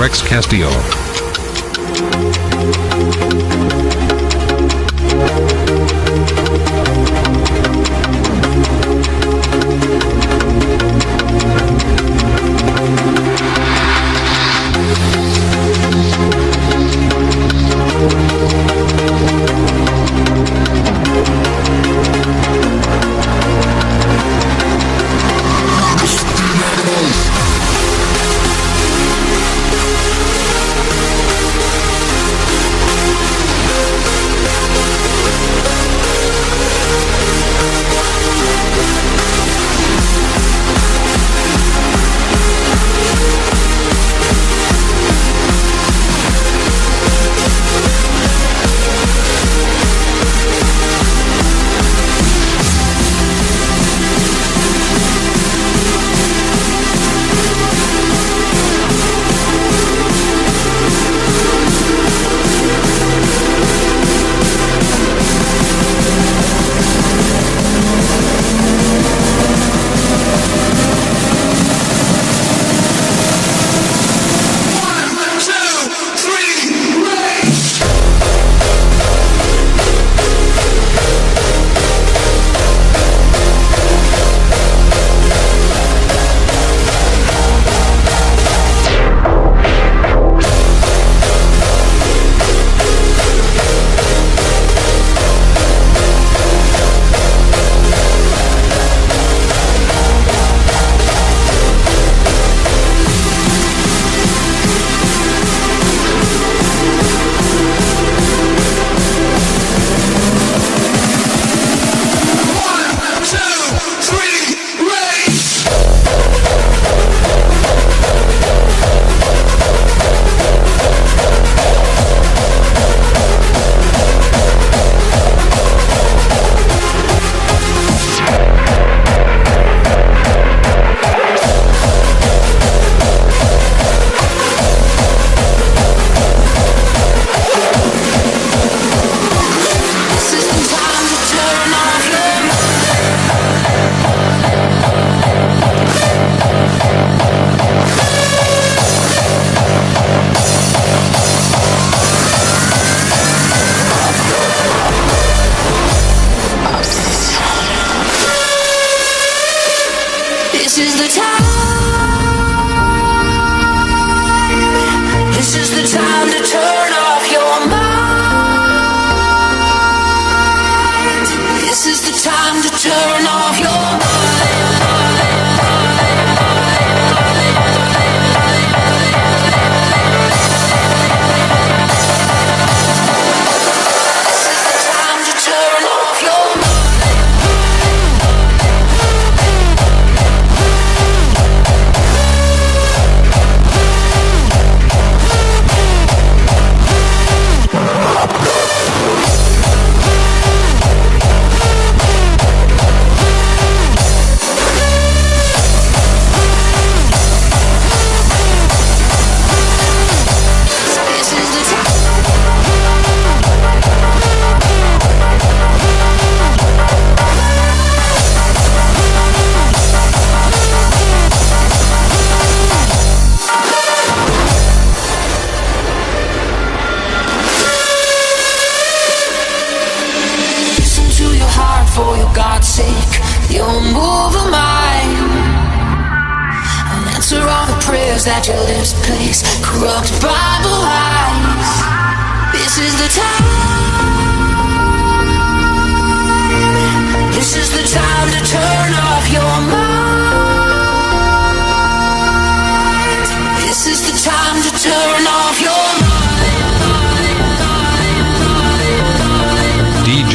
Rex Castillo.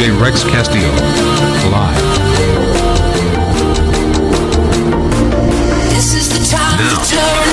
DJ Rex Castillo. Live. This is the time to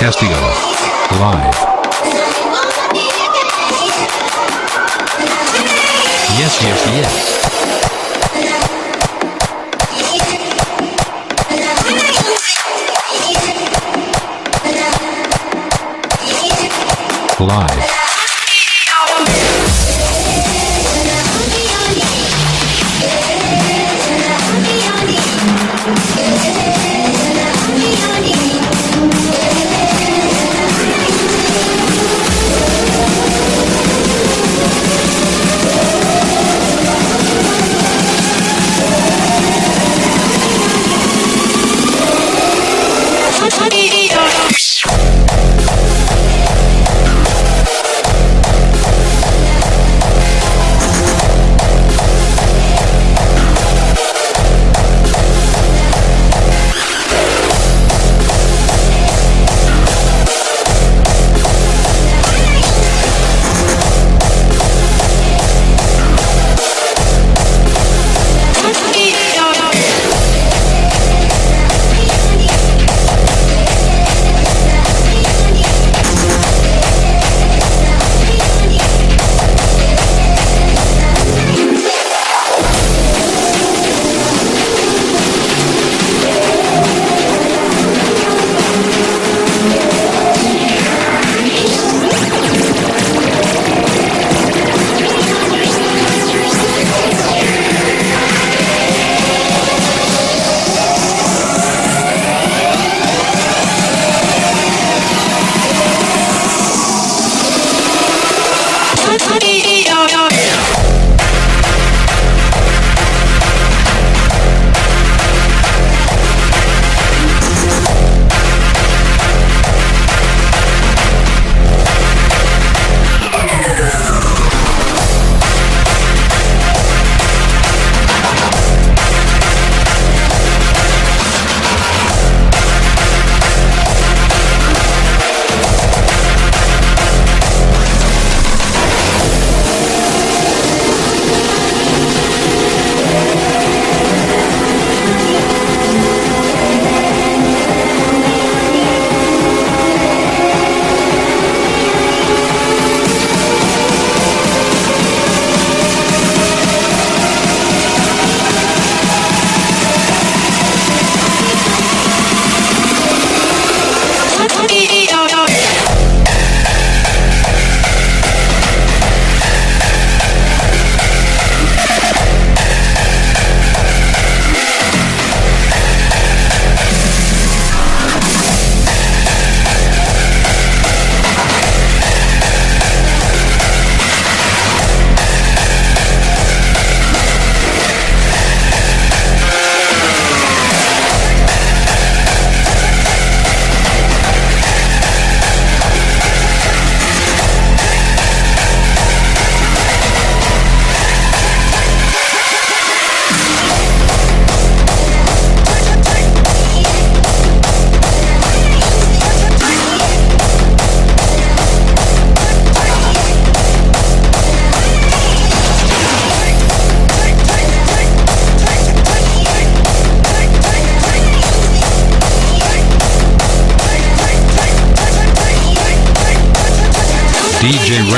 Castillo. Live. Yes, yes, yes. Live.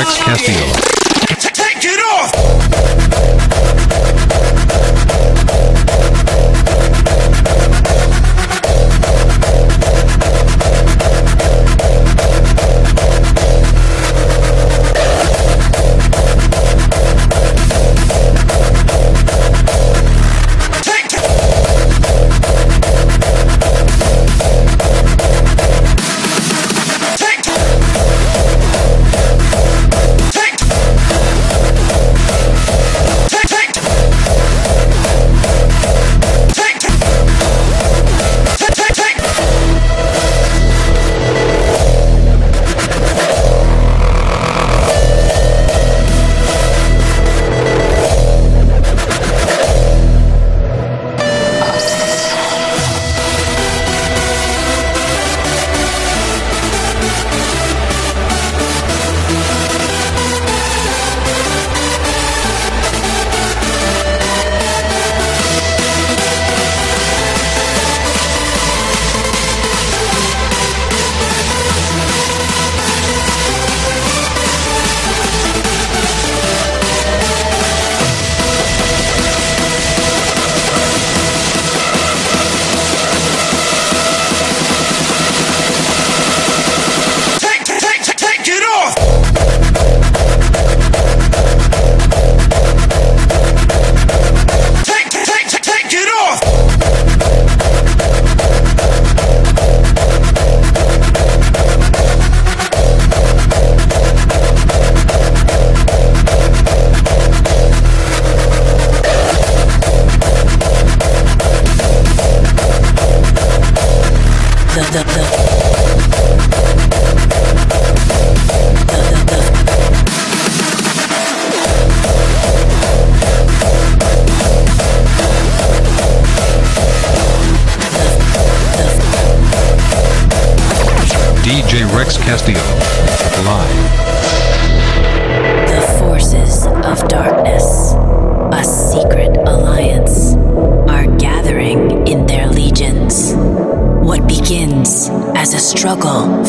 Castillo.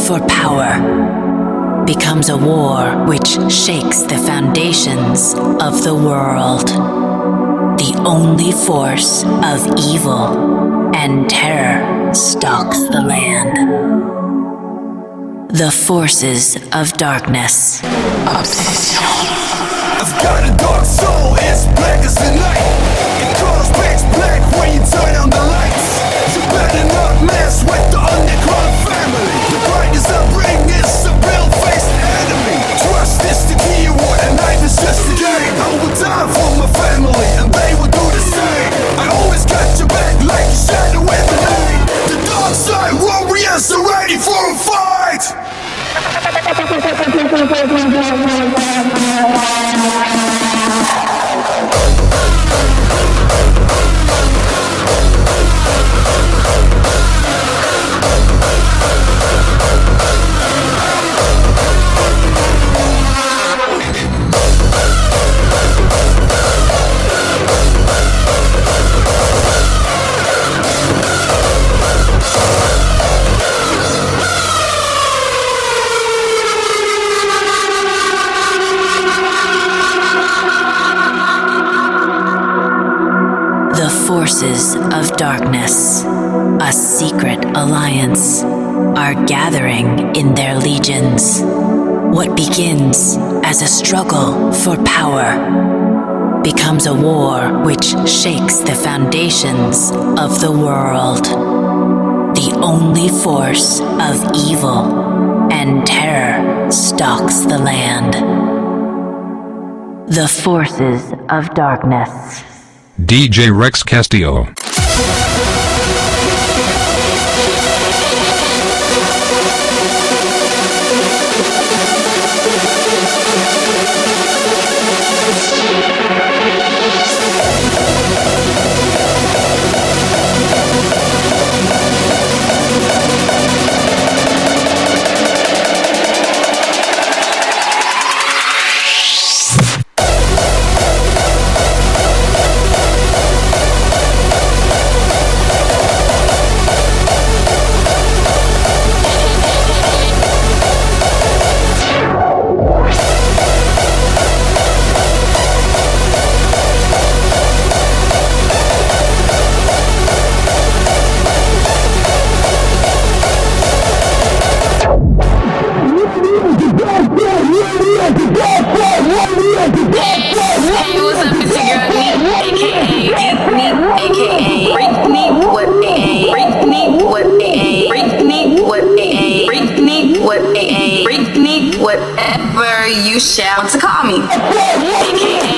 for power becomes a war which shakes the foundations of the world. The only force of evil and terror stalks the land. The forces of darkness. Obsession. I've got a dark soul as black as the night. becomes a war which shakes the foundations of the world. The only force of evil and terror stalks the land. The forces of darkness. DJ Rex Castillo. aka Britney what aka Britney what aka Britney what aka Britney what aka Britney whatever you shall to call me. Aka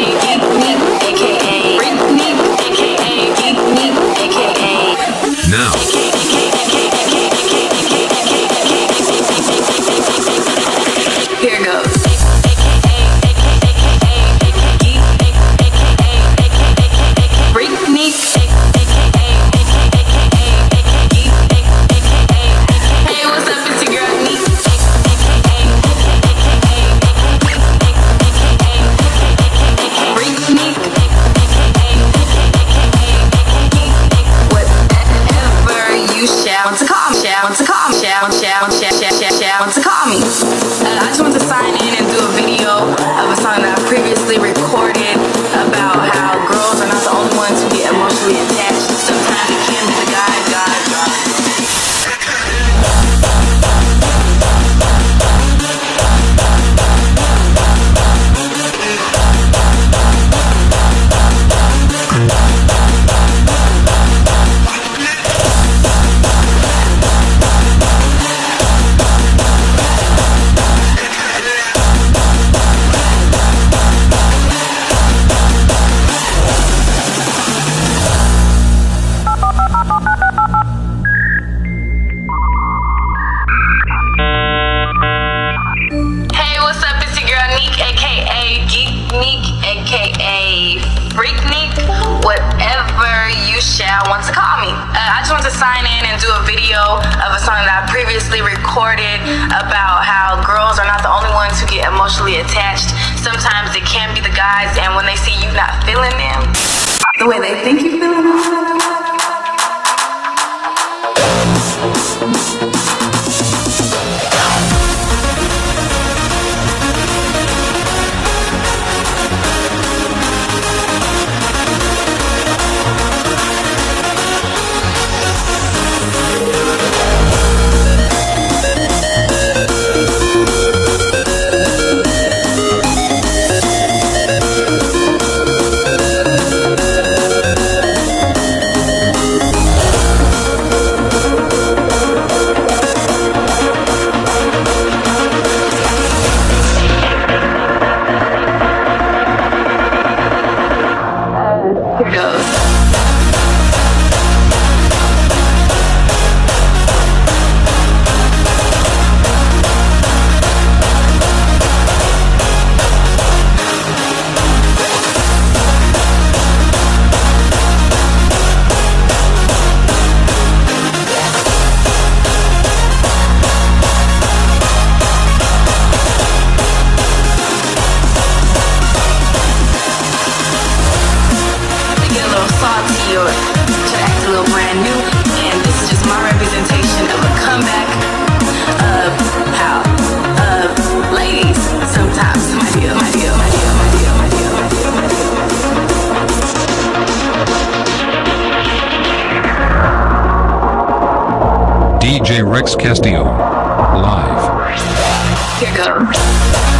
Thank you.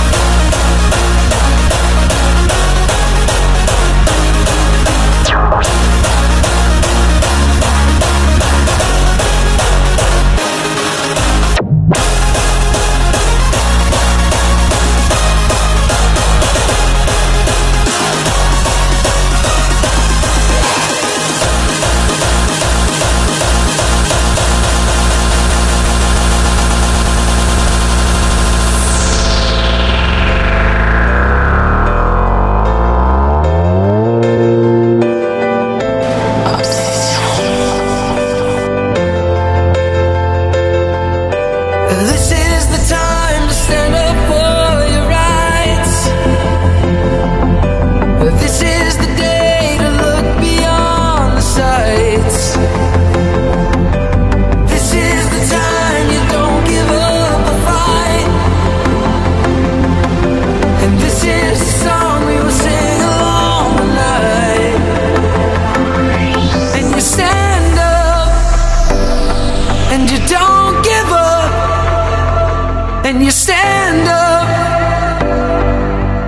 and you stand up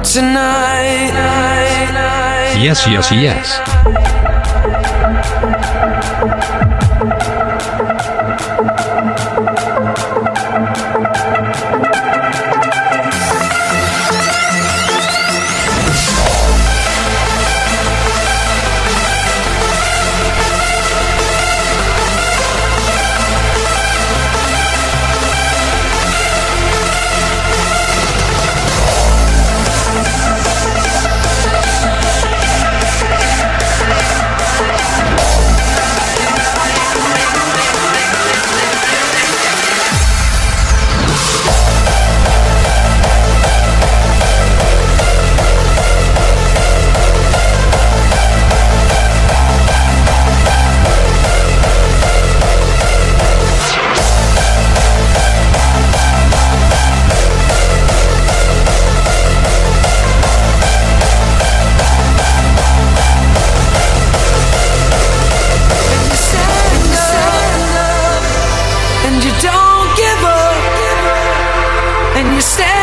tonight. Yes, yes, yes. and you don't give up, and you stay.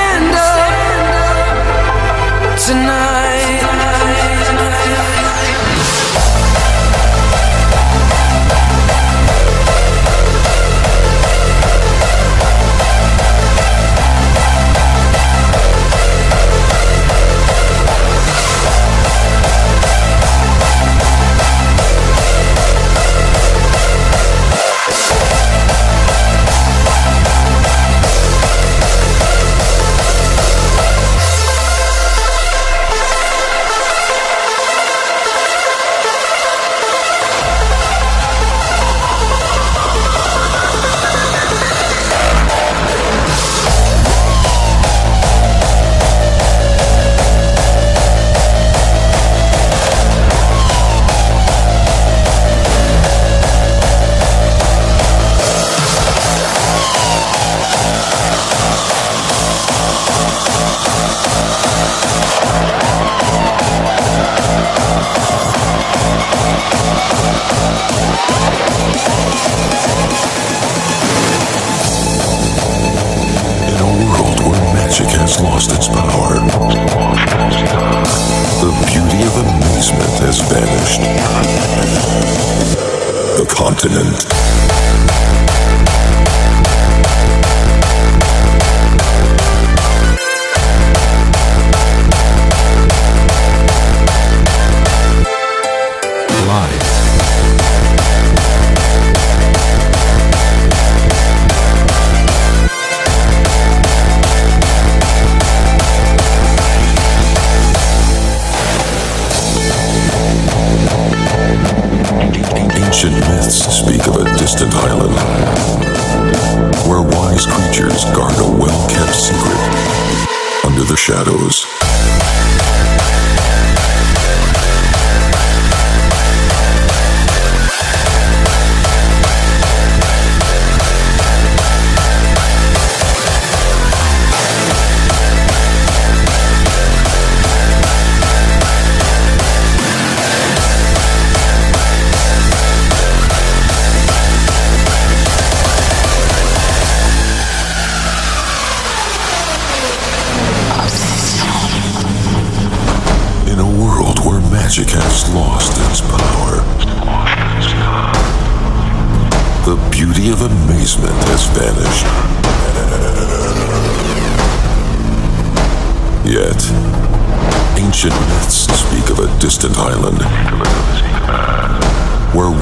Continent.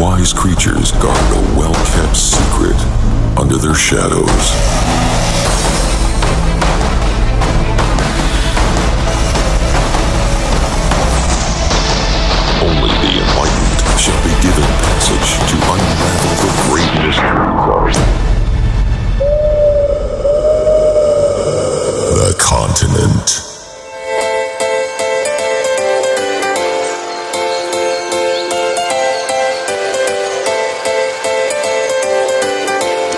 Wise creatures guard a well kept secret under their shadows. Only the enlightened shall be given passage to unravel the great mysteries of the continent.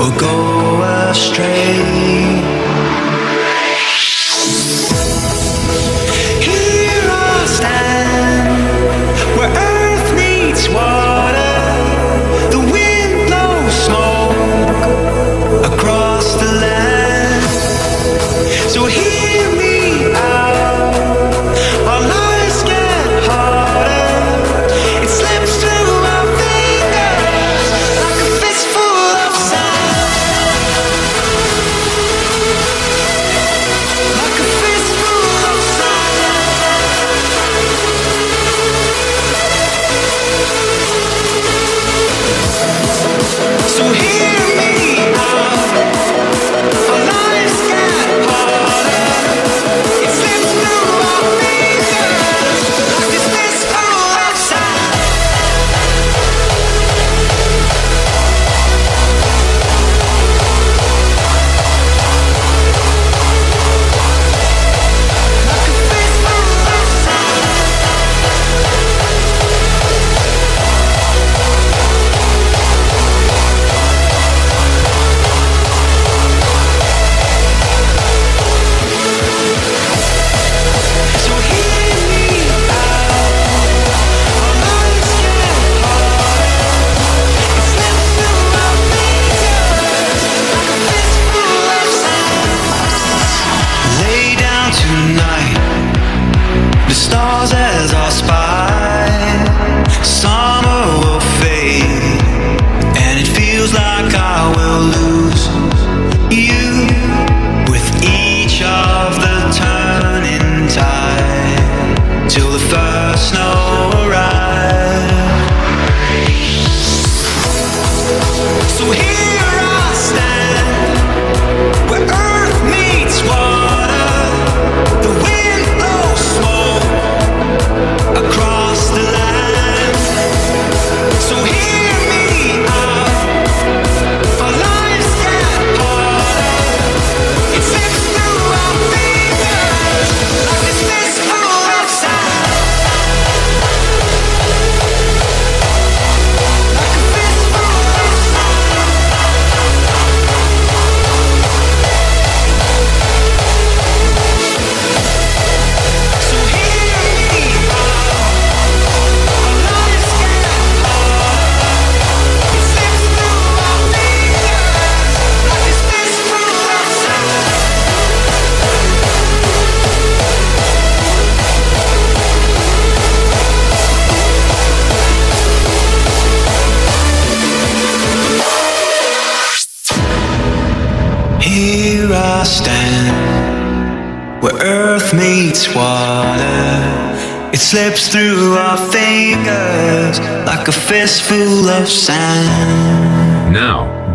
or go astray. Here I stand where earth needs one.